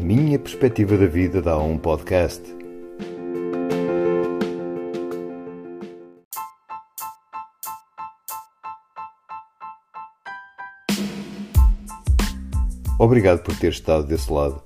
A minha perspectiva da vida dá um podcast. Obrigado por ter estado desse lado